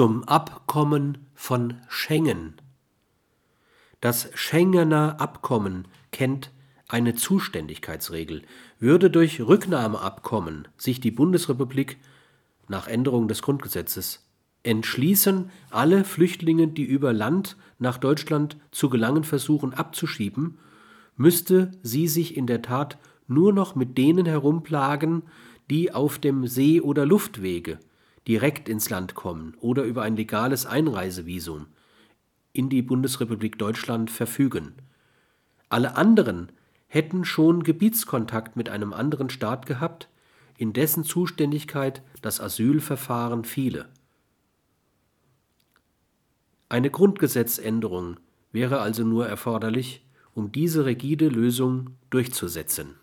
zum Abkommen von Schengen. Das Schengener Abkommen kennt eine Zuständigkeitsregel. Würde durch Rücknahmeabkommen sich die Bundesrepublik nach Änderung des Grundgesetzes entschließen, alle Flüchtlinge, die über Land nach Deutschland zu gelangen versuchen, abzuschieben, müsste sie sich in der Tat nur noch mit denen herumplagen, die auf dem See- oder Luftwege direkt ins Land kommen oder über ein legales Einreisevisum in die Bundesrepublik Deutschland verfügen. Alle anderen hätten schon Gebietskontakt mit einem anderen Staat gehabt, in dessen Zuständigkeit das Asylverfahren fiele. Eine Grundgesetzänderung wäre also nur erforderlich, um diese rigide Lösung durchzusetzen